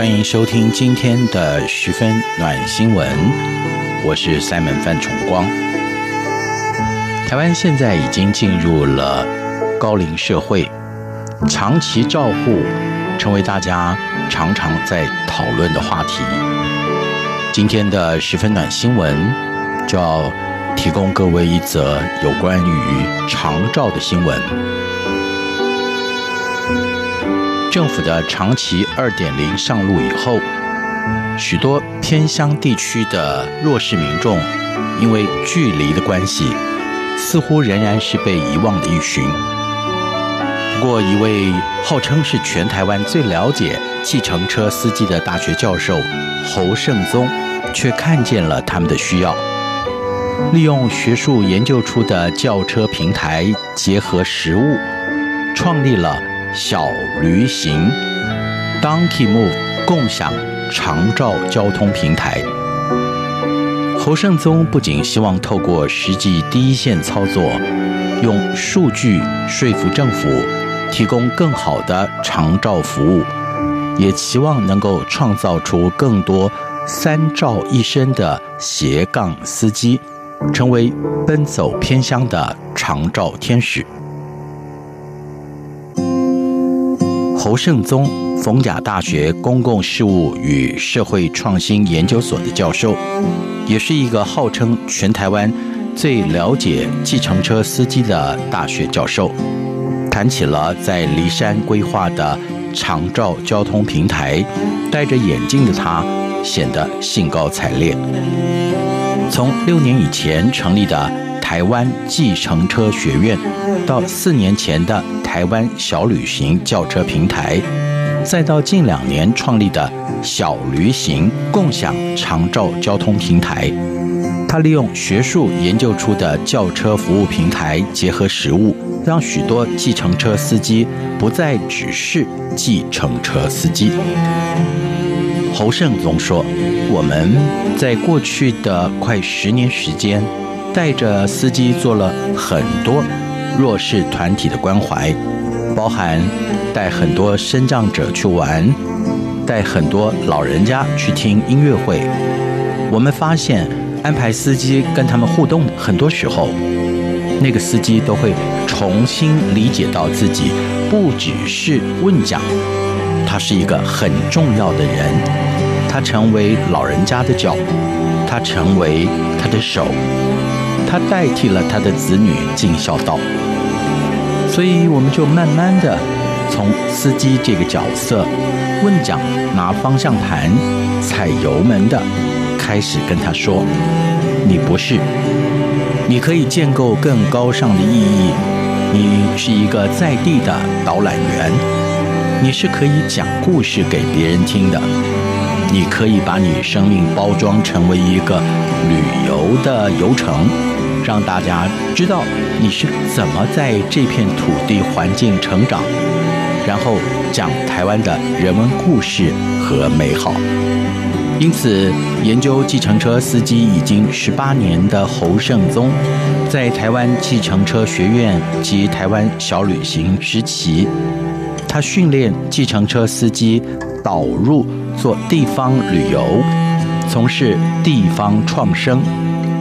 欢迎收听今天的十分暖新闻，我是 Simon 范崇光。台湾现在已经进入了高龄社会，长期照护成为大家常常在讨论的话题。今天的十分暖新闻就要提供各位一则有关于长照的新闻。政府的长期二点零上路以后，许多偏乡地区的弱势民众，因为距离的关系，似乎仍然是被遗忘的一群。不过，一位号称是全台湾最了解计程车司机的大学教授侯胜宗，却看见了他们的需要，利用学术研究出的轿车平台，结合实物，创立了。小驴行 Donkey Move 共享长照交通平台。侯胜宗不仅希望透过实际第一线操作，用数据说服政府提供更好的长照服务，也期望能够创造出更多三照一身的斜杠司机，成为奔走偏乡的长照天使。侯胜宗，逢甲大学公共事务与社会创新研究所的教授，也是一个号称全台湾最了解计程车司机的大学教授，谈起了在梨山规划的长照交通平台，戴着眼镜的他显得兴高采烈。从六年以前成立的台湾计程车学院，到四年前的台湾小旅行轿车平台，再到近两年创立的小旅行共享长照交通平台，他利用学术研究出的轿车服务平台，结合实务，让许多计程车司机不再只是计程车司机。侯胜宗说：“我们在过去的快十年时间，带着司机做了很多。”弱势团体的关怀，包含带很多身障者去玩，带很多老人家去听音乐会。我们发现，安排司机跟他们互动，很多时候，那个司机都会重新理解到自己不只是问讲，他是一个很重要的人，他成为老人家的脚，他成为他的手。他代替了他的子女尽孝道，所以我们就慢慢的从司机这个角色，问讲、拿方向盘、踩油门的，开始跟他说：“你不是，你可以建构更高尚的意义。你是一个在地的导览员，你是可以讲故事给别人听的，你可以把你生命包装成为一个旅游的游程。”让大家知道你是怎么在这片土地环境成长，然后讲台湾的人文故事和美好。因此，研究计程车司机已经十八年的侯胜宗，在台湾计程车学院及台湾小旅行时期，他训练计程车司机导入做地方旅游，从事地方创生。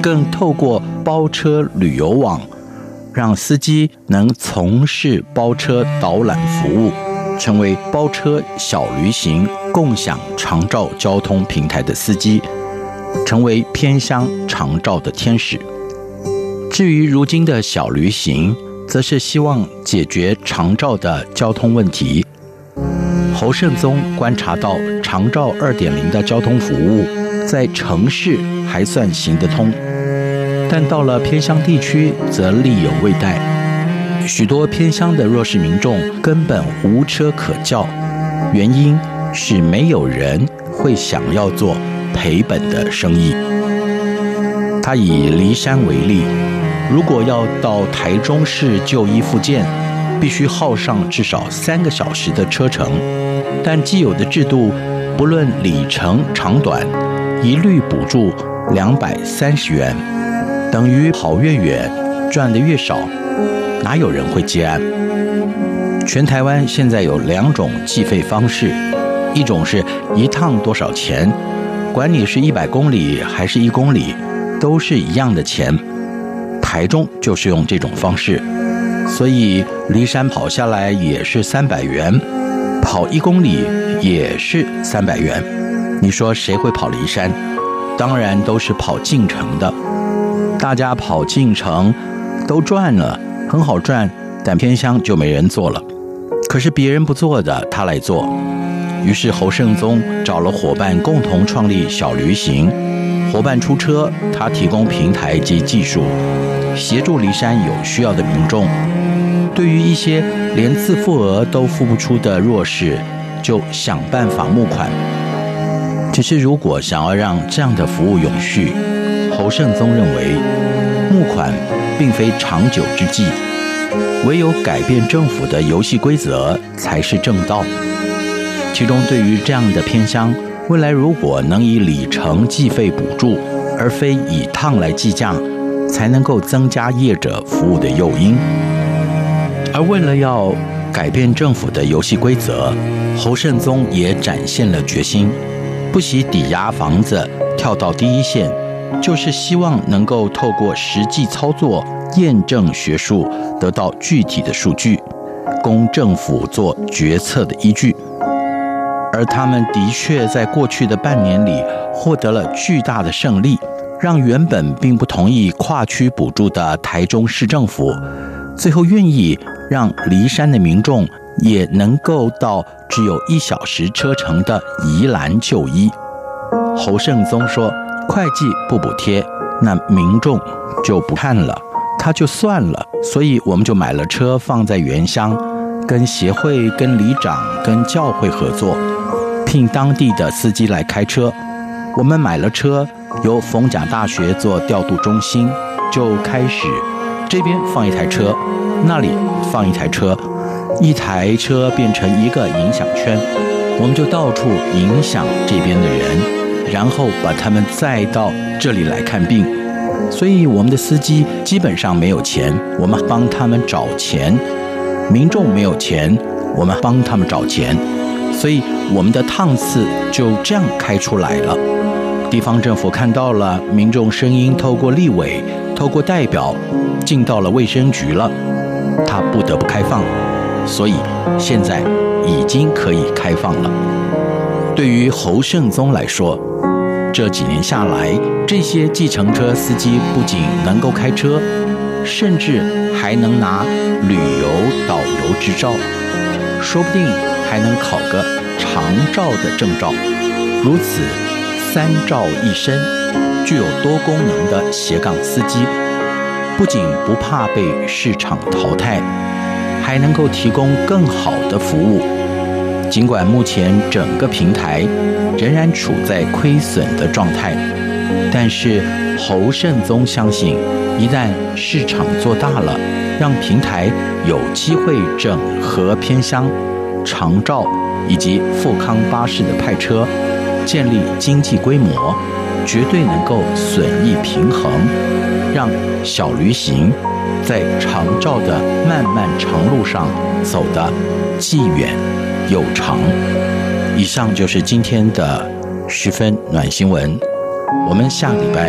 更透过包车旅游网，让司机能从事包车导览服务，成为包车小旅行共享长照交通平台的司机，成为偏乡长照的天使。至于如今的小旅行，则是希望解决长照的交通问题。侯胜宗观察到，长照二点零的交通服务在城市还算行得通，但到了偏乡地区则力有未逮。许多偏乡的弱势民众根本无车可叫，原因是没有人会想要做赔本的生意。他以梨山为例。如果要到台中市就医复健，必须耗上至少三个小时的车程。但既有的制度，不论里程长短，一律补助两百三十元，等于跑越远赚得越少，哪有人会接案？全台湾现在有两种计费方式，一种是一趟多少钱，管你是一百公里还是一公里，都是一样的钱。台中就是用这种方式，所以梨山跑下来也是三百元，跑一公里也是三百元。你说谁会跑梨山？当然都是跑进城的。大家跑进城都赚了，很好赚，但偏乡就没人做了。可是别人不做的，他来做。于是侯圣宗找了伙伴共同创立小旅行，伙伴出车，他提供平台及技术。协助骊山有需要的民众，对于一些连自付额都付不出的弱势，就想办法募款。只是如果想要让这样的服务永续，侯胜宗认为募款并非长久之计，唯有改变政府的游戏规则才是正道。其中，对于这样的偏乡，未来如果能以里程计费补助，而非以趟来计价。才能够增加业者服务的诱因，而为了要改变政府的游戏规则，侯胜宗也展现了决心，不惜抵押房子跳到第一线，就是希望能够透过实际操作验证学术，得到具体的数据，供政府做决策的依据。而他们的确在过去的半年里获得了巨大的胜利。让原本并不同意跨区补助的台中市政府，最后愿意让梨山的民众也能够到只有一小时车程的宜兰就医。侯胜宗说：“会计不补贴，那民众就不看了，他就算了。所以我们就买了车放在原乡，跟协会、跟里长、跟教会合作，聘当地的司机来开车。我们买了车。”由逢甲大学做调度中心，就开始这边放一台车，那里放一台车，一台车变成一个影响圈，我们就到处影响这边的人，然后把他们载到这里来看病。所以我们的司机基本上没有钱，我们帮他们找钱；民众没有钱，我们帮他们找钱。所以我们的趟次就这样开出来了。地方政府看到了民众声音，透过立委、透过代表进到了卫生局了，他不得不开放，所以现在已经可以开放了。对于侯胜宗来说，这几年下来，这些计程车司机不仅能够开车，甚至还能拿旅游导游执照，说不定还能考个长照的证照，如此。三照一身，具有多功能的斜杠司机，不仅不怕被市场淘汰，还能够提供更好的服务。尽管目前整个平台仍然处在亏损的状态，但是侯胜宗相信，一旦市场做大了，让平台有机会整合偏乡、长照以及富康巴士的派车。建立经济规模，绝对能够损益平衡，让小旅行在长照的漫漫长路上走得既远又长。以上就是今天的十分暖新闻，我们下礼拜